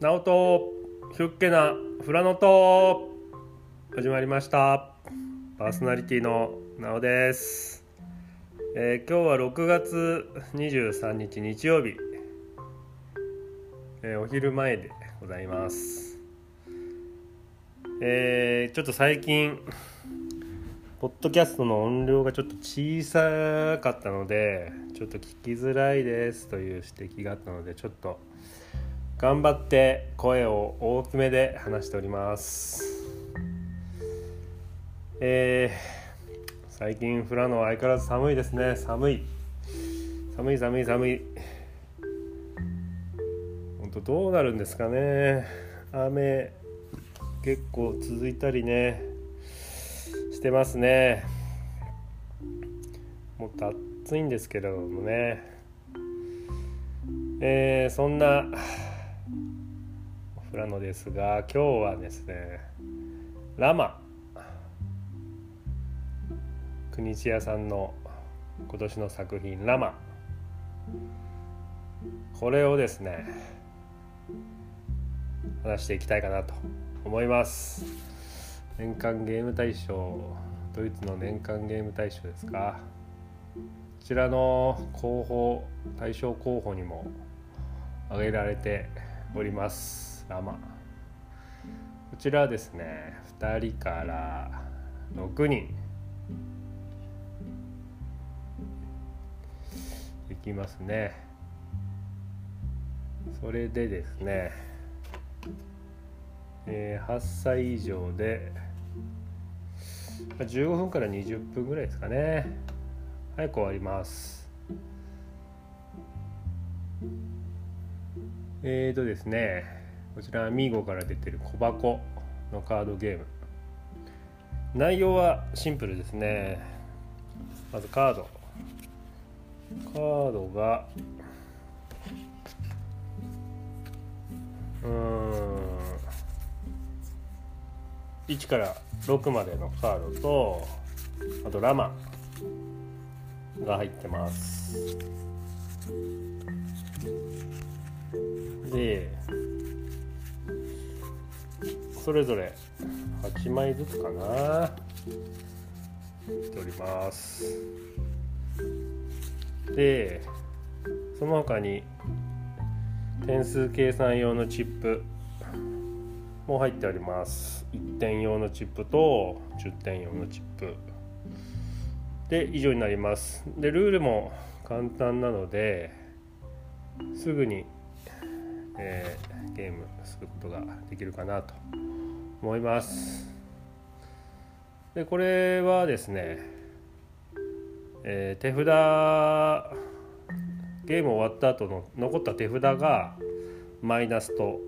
ナオトヒュッケなフラノト始まりました。パーソナリティのナオです、えー今日は6月23日日曜日、えーお昼前でございます。えーちょっと最近ポッドキャストの音量がちょっと小さかったのでちょっと聞きづらいですという指摘があったのでちょっと頑張って声を大きめで話しております。えー最近富良野は相変わらず寒いですね。寒い。寒い寒い寒い。本当どうなるんですかね。雨結構続いたりね。してますね。もっと暑いんですけれどもね。えーそんな富良野ですが今日はですねラマ国千谷さんの今年の作品「ラマ」これをですね話していきたいかなと思います。年間ゲーム大賞ドイツの年間ゲーム大賞ですか。こちらの候補大賞候補にも挙げられております。ラマこちらはですね。2人から6人。いきますね。それでですね、えー8歳以上で15分から20分ぐらいですかね。早く終わります。えーとですね。こちらアミーゴから出てる小箱のカードゲーム。内容はシンプルですね。まずカード。カードがうん1から6までのカードとあとラマが入ってます。でそれぞれ8枚ずつかな。しております。でその他に点数計算用のチップも入っております。1点用のチップと10点用のチップ。で以上になります。でルールも簡単なのですぐに、えーゲームすることができるかなと。思います。でこれはですね、えー手札ゲーム終わった後の残った手札がマイナスと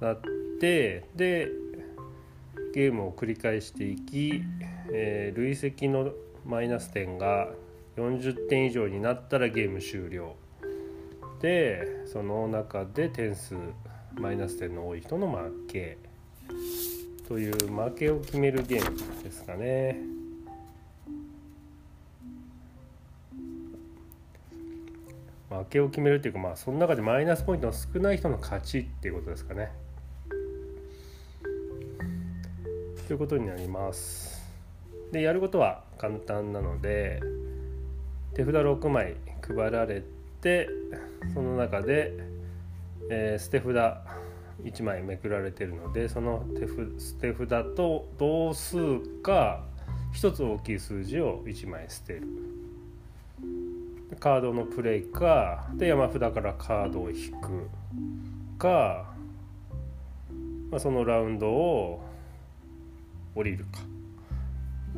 なってでゲームを繰り返していき、えー累積のマイナス点が40点以上になったらゲーム終了。でその中で点数マイナス点の多い人の負け。という負けを決めるゲームですかね。負けを決めるっていうかまあその中でマイナスポイントの少ない人の勝ちっていうことですかね。ということになります。でやることは簡単なので手札6枚配られてその中で、えー捨て札1枚めくられてるのでその手札と同数か1つ大きい数字を1枚捨てる。でカードのプレイかで山札からカードを引くか、まあ、そのラウンドを降りるか。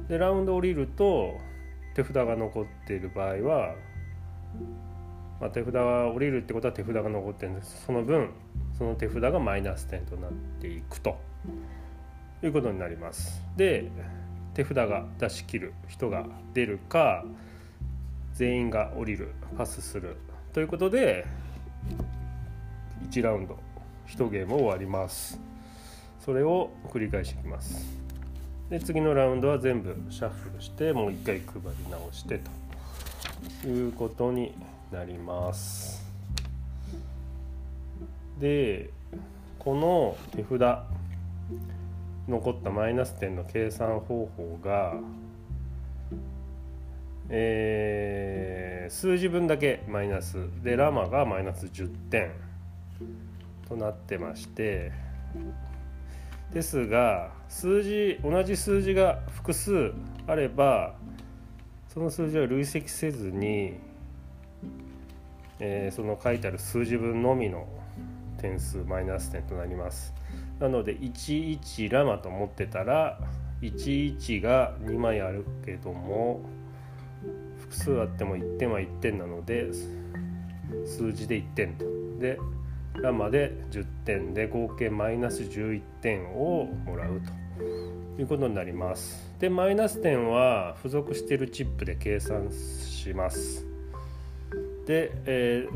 でラウンド降りると手札が残っている場合は、まあ、手札が降りるってことは手札が残ってるんです。その分その手札がマイナス点となっていくと。いうことになります。で手札が出し切る人が出るか全員が降りるパスする。ということで1ラウンド1ゲーム終わります。それを繰り返していきます。で次のラウンドは全部シャッフルしてもう一回配り直してということになります。でこの手札残ったマイナス点の計算方法が、えー、数字分だけマイナス。でラマがマイナス10点となってましてですが数字同じ数字が複数あればその数字は累積せずに、えー、その書いてある数字分のみの点数マイナス点となります。なので11ラマと思ってたら11が2枚あるけども複数あっても1点は1点なので数字で1点と。でラマで10点で合計マイナス11点をもらうと。いうことになります。でマイナス点は付属しているチップで計算します。で、え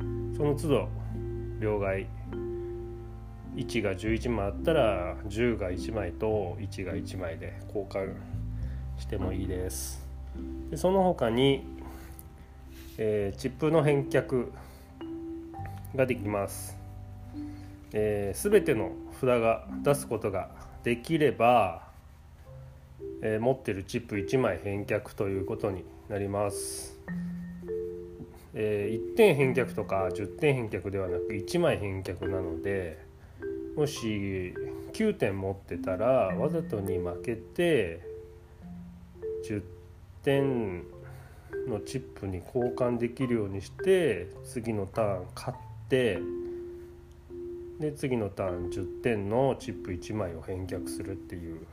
ー、その都度両替。1が11枚あったら10が1枚と1が1枚で交換してもいいです。でその他に、えー、チップの返却ができます、えー、全ての札が出すことができれば、えー、持ってるチップ1枚返却ということになります。えー、1点返却とか10点返却ではなく1枚返却なのでもし9点持ってたらわざとに負けて10点のチップに交換できるようにして次のターン勝ってで次のターン10点のチップ1枚を返却するっていう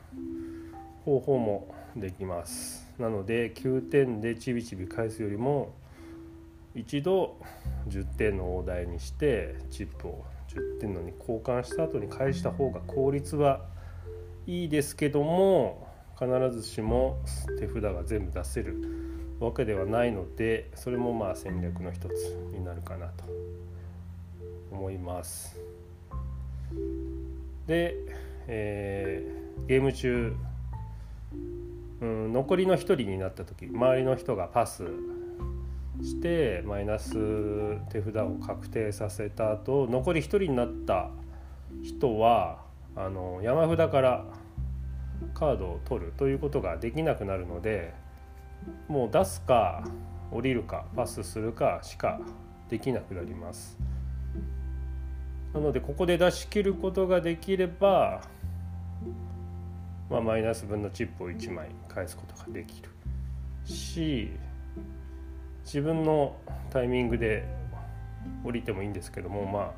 方法もできます。なので9点でちびちび返すよりも一度10点の大台にしてチップを10点のに交換した後に返した方が効率はいいですけども必ずしも手札が全部出せるわけではないのでそれもまあ戦略の一つになるかなと思います。で、えー、ゲーム中、うん、残りの1人になった時周りの人がパスしてマイナス手札を確定させた後残り1人になった人はあの山札からカードを取るということができなくなるのでもう出すか降りるかパスするかしかできなくなります。なのでここで出し切ることができれば、まあ、マイナス分のチップを1枚返すことができるし自分のタイミングで降りてもいいんですけどもまあ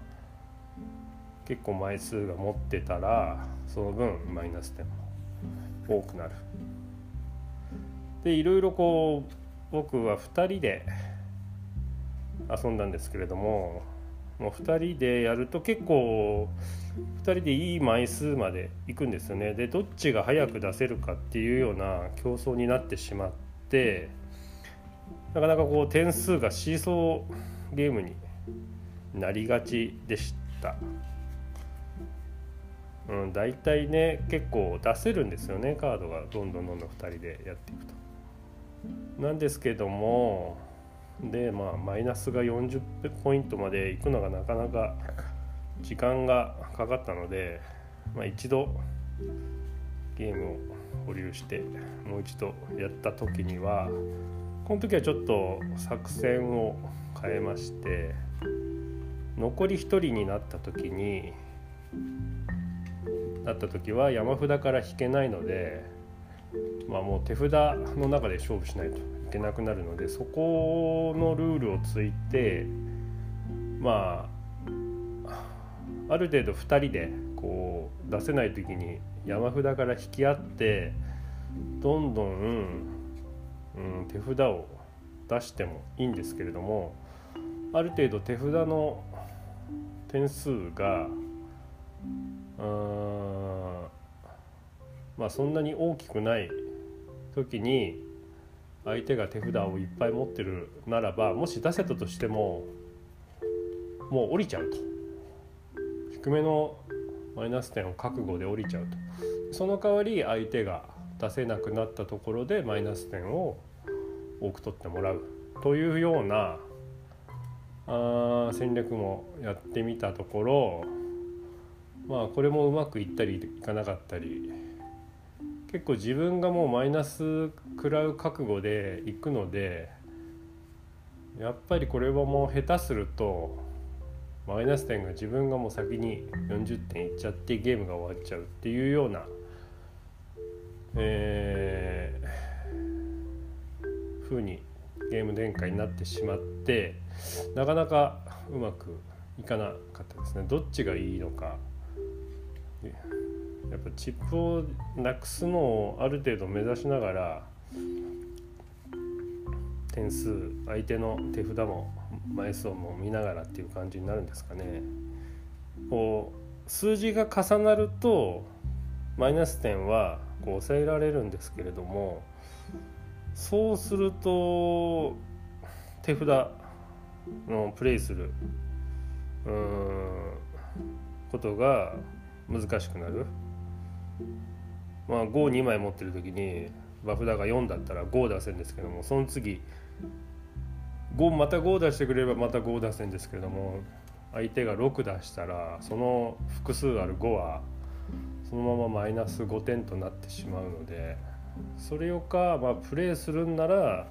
結構枚数が持ってたらその分マイナス点も多くなる。でいろいろこう僕は2人で遊んだんですけれどももう2人でやると結構2人でいい枚数までいくんですよねでどっちが早く出せるかっていうような競争になってしまってなかなかこう点数がシーソーゲームになりがちでした。うん、大体ね結構出せるんですよねカードがどんどんどんどん2人でやっていくと。なんですけどもでまあマイナスが40ポイントまでいくのがなかなか時間がかかったので、まあ、一度ゲームを保留してもう一度やった時にはこの時はちょっと作戦を変えまして残り1人になった時になった時は山札から引けないので、まあ、もう手札の中で勝負しないといけなくなるのでそこのルールをついてまあある程度2人でこう出せない時に山札から引き合ってどんどんうん、手札を出してもいいんですけれどもある程度手札の点数がまあそんなに大きくない時に相手が手札をいっぱい持ってるならばもし出せたとしてももう降りちゃうと。低めのマイナス点を覚悟で降りちゃうと。その代わり相手が出せなくなったところでマイナス点を多く取ってもらう。というようなあ戦略もやってみたところまあこれもうまくいったりいかなかったり結構自分がもうマイナス食らう覚悟でいくのでやっぱりこれはもう下手するとマイナス点が自分がもう先に40点いっちゃってゲームが終わっちゃうっていうような、えー、風にゲーム展開になってしまってなかなかうまくいかなかったですねどっちがいいのかやっぱチップをなくすのをある程度目指しながら点数相手の手札も枚数も見ながらっていう感じになるんですかね。こう数字が重なるとマイナス点はこう抑えられるんですけれどもそうすると手札のプレイするうんことが難しくなる。まあ、52枚持ってる時にバフ札が4だったら5出せるんですけどもその次5また5出してくれればまた5出せるんですけれども相手が6出したらその複数ある5はそのままマイナス5点となってしまうのでそれよか、まあ、プレイするんなら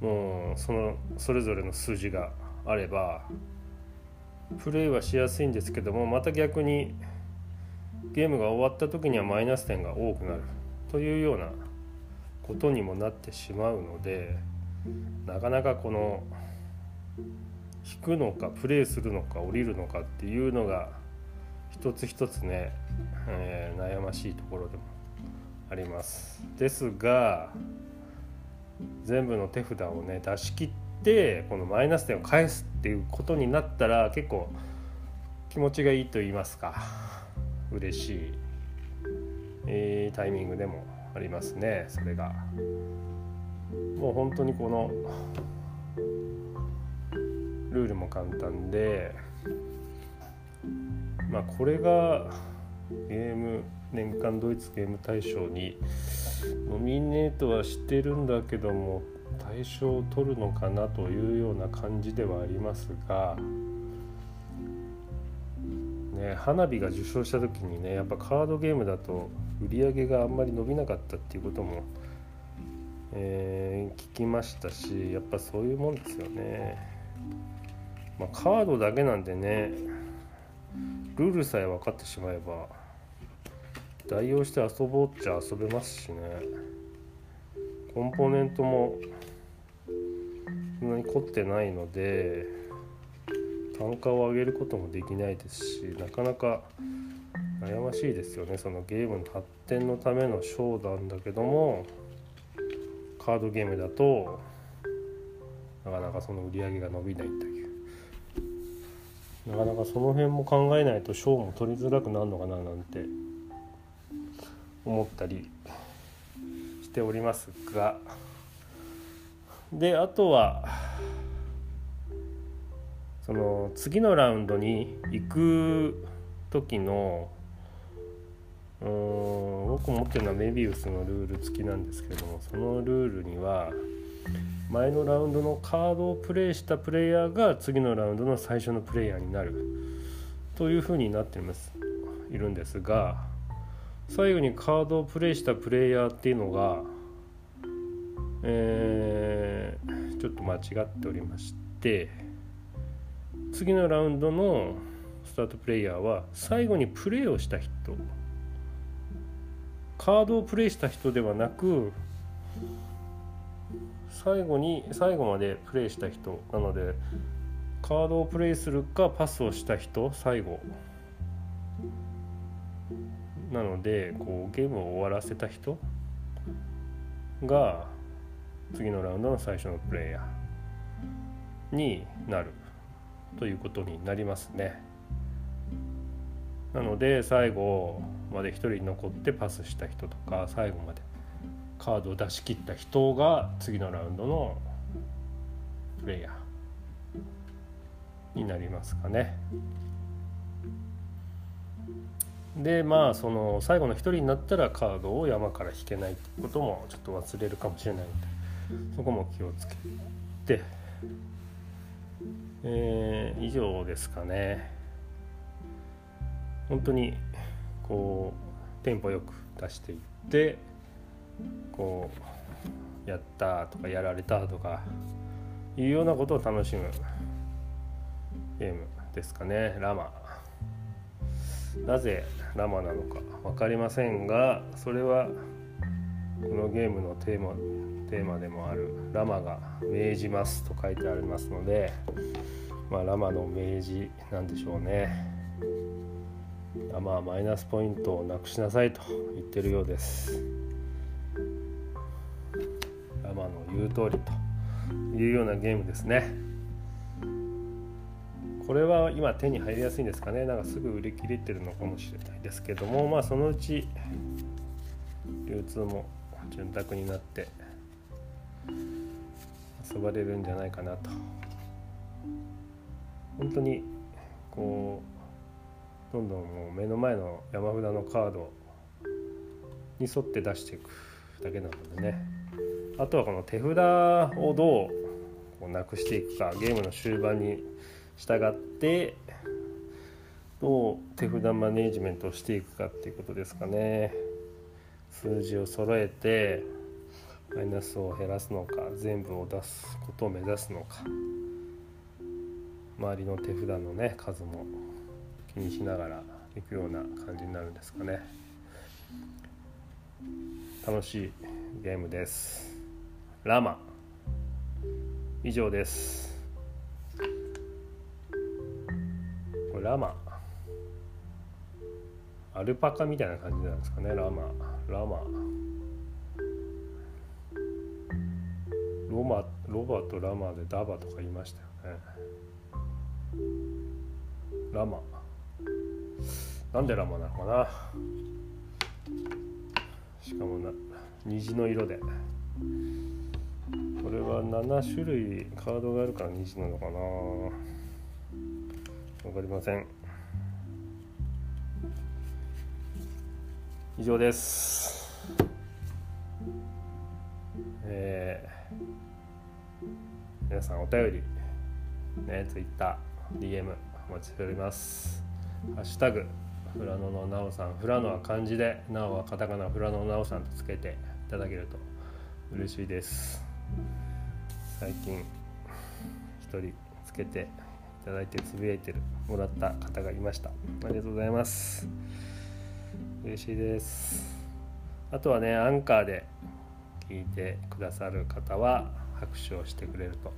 もうそのそれぞれの数字があればプレイはしやすいんですけどもまた逆にゲームが終わった時にはマイナス点が多くなるというようなことにもなってしまうのでなかなかこの引くのかプレイするのか降りるのかっていうのが一つ一つね、えー、悩ましいところでもあります。ですが全部の手札をね出し切ってこのマイナス点を返すっていうことになったら結構気持ちがいいと言いますか嬉しい、えー、タイミングでもありますねそれが。もう本当にこのルールも簡単でまあこれがゲーム年間ドイツゲーム大賞にノミネートはしてるんだけども大賞を取るのかなというような感じではありますがね、花火が受賞した時にねやっぱカードゲームだと売り上げがあんまり伸びなかったっていうことも、えー、聞きましたしやっぱそういうもんですよね。まあ、カードだけなんでねルールさえ分かってしまえば代用して遊ぼうっちゃ遊べますしね。コンポーネントもそんなに凝ってないので単価を上げることもできないですしなかなか悩ましいですよね。そのゲームの発展のためのショーなんだけどもカードゲームだとなかなかその売り上げが伸びないというなかなかその辺も考えないと賞も取りづらくなるのかななんて思ったりしておりますが。であとはその次のラウンドに行く時のうん僕持ってるのはメビウスのルール付きなんですけれどもそのルールには前のラウンドのカードをプレイしたプレイヤーが次のラウンドの最初のプレイヤーになるというふうになっています。いるんですが最後にカードをプレイしたプレイヤーっていうのが、えー、ちょっと間違っておりまして次のラウンドのスタートプレイヤーは最後にプレイをした人。カードをプレイした人ではなく最後に最後までプレイした人なのでカードをプレイするかパスをした人最後。なのでこうゲームを終わらせた人が次のラウンドの最初のプレイヤーになる。ということになりますね。なので最後まで1人残ってパスした人とか最後まで。カードを出し切った人が次のラウンドのプレイヤーになりますかね。でまあその最後の1人になったらカードを山から引けないってこともちょっと忘れるかもしれないのでそこも気をつけて。えー、以上ですかね本当にこうテンポよく出していってこうやったとかやられたとかいうようなことを楽しむゲームですかねラマなぜラマなのか分かりませんがそれはこのゲームのテーマテーマでもある「ラマが命じます」と書いてありますので、まあ、ラマの命じなんでしょうね。ラマはマイナスポイントをなくしなさいと言ってるようです。ラマの言う通りというようなゲームですね。これは今手に入りやすいんですかね。なんかすぐ売り切れてるのかもしれないですけどもまあそのうち流通も潤沢になって遊ばれるんじゃないかなと。本当にこうどんどんもう目の前の山札のカードに沿って出していくだけなのでね。あとはこの手札をどうこうなくしていくかゲームの終盤に従ってどう手札マネジメントをしていくかっていうことですかね。数字を揃えてマイナスを減らすのか全部を出すことを目指すのか。周りの手札のね数も気にしながらいくような感じになるんですかね。楽しいゲームです。ラマ。以上です。これラマ。アルパカみたいな感じなんですかねラマ。ラマ。ロマロバとラマでダバとか言いましたよね。ラマ。なんでラマなのかな。しかもな虹の色で。7種類カードがあるから虹なのかな。分かりません。以上です。えー、皆さんお便りね TwitterDM お待ちしております。ハッシュタグフラノのなおさん。フラノは漢字でなおはカタカナフラノのなおさんとつけていただけると嬉しいです。最近一人つけていただいてつぶやいてるもらった方がいました。ありがとうございます。嬉しいです。あとはねアンカーで聞いてくださる方は拍手をしてくれると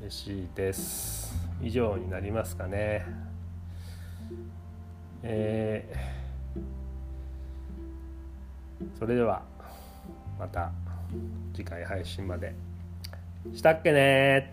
嬉しいです。以上になりますかね。えー、それではまた次回配信まで。したっけね